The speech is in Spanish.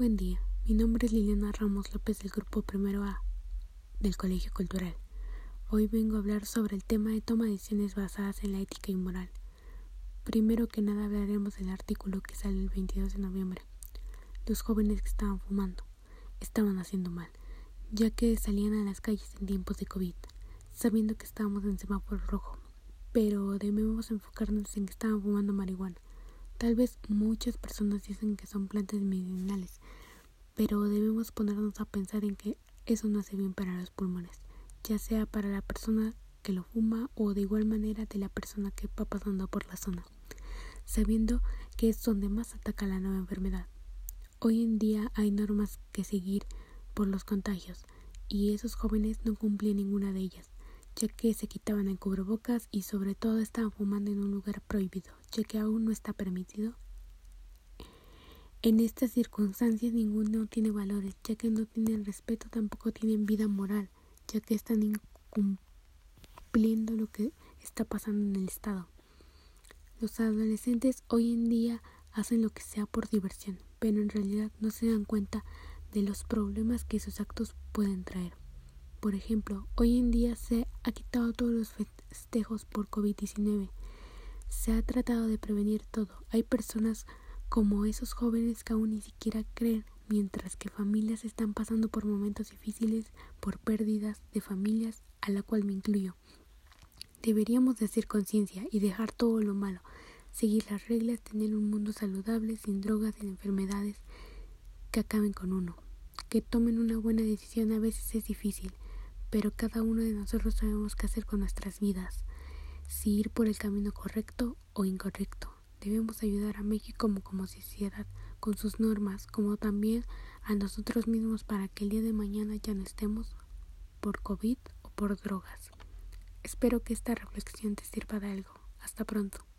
Buen día, mi nombre es Liliana Ramos López del Grupo Primero A del Colegio Cultural. Hoy vengo a hablar sobre el tema de toma de decisiones basadas en la ética y moral. Primero que nada hablaremos del artículo que sale el 22 de noviembre. Los jóvenes que estaban fumando estaban haciendo mal, ya que salían a las calles en tiempos de COVID, sabiendo que estábamos en semáforo rojo, pero debemos enfocarnos en que estaban fumando marihuana Tal vez muchas personas dicen que son plantas medicinales, pero debemos ponernos a pensar en que eso no hace bien para los pulmones, ya sea para la persona que lo fuma o de igual manera de la persona que va pasando por la zona, sabiendo que es donde más ataca la nueva enfermedad. Hoy en día hay normas que seguir por los contagios y esos jóvenes no cumplían ninguna de ellas ya que se quitaban el cubrebocas y sobre todo estaban fumando en un lugar prohibido, ya que aún no está permitido. En estas circunstancias ninguno tiene valores, ya que no tienen respeto, tampoco tienen vida moral, ya que están incumpliendo lo que está pasando en el Estado. Los adolescentes hoy en día hacen lo que sea por diversión, pero en realidad no se dan cuenta de los problemas que sus actos pueden traer. Por ejemplo, hoy en día se ha quitado todos los festejos por COVID-19. Se ha tratado de prevenir todo. Hay personas como esos jóvenes que aún ni siquiera creen, mientras que familias están pasando por momentos difíciles, por pérdidas de familias, a la cual me incluyo. Deberíamos de hacer conciencia y dejar todo lo malo, seguir las reglas, tener un mundo saludable, sin drogas, sin enfermedades que acaben con uno. Que tomen una buena decisión a veces es difícil, pero cada uno de nosotros sabemos qué hacer con nuestras vidas, si ir por el camino correcto o incorrecto. Debemos ayudar a México como, como sociedad con sus normas, como también a nosotros mismos para que el día de mañana ya no estemos por COVID o por drogas. Espero que esta reflexión te sirva de algo. Hasta pronto.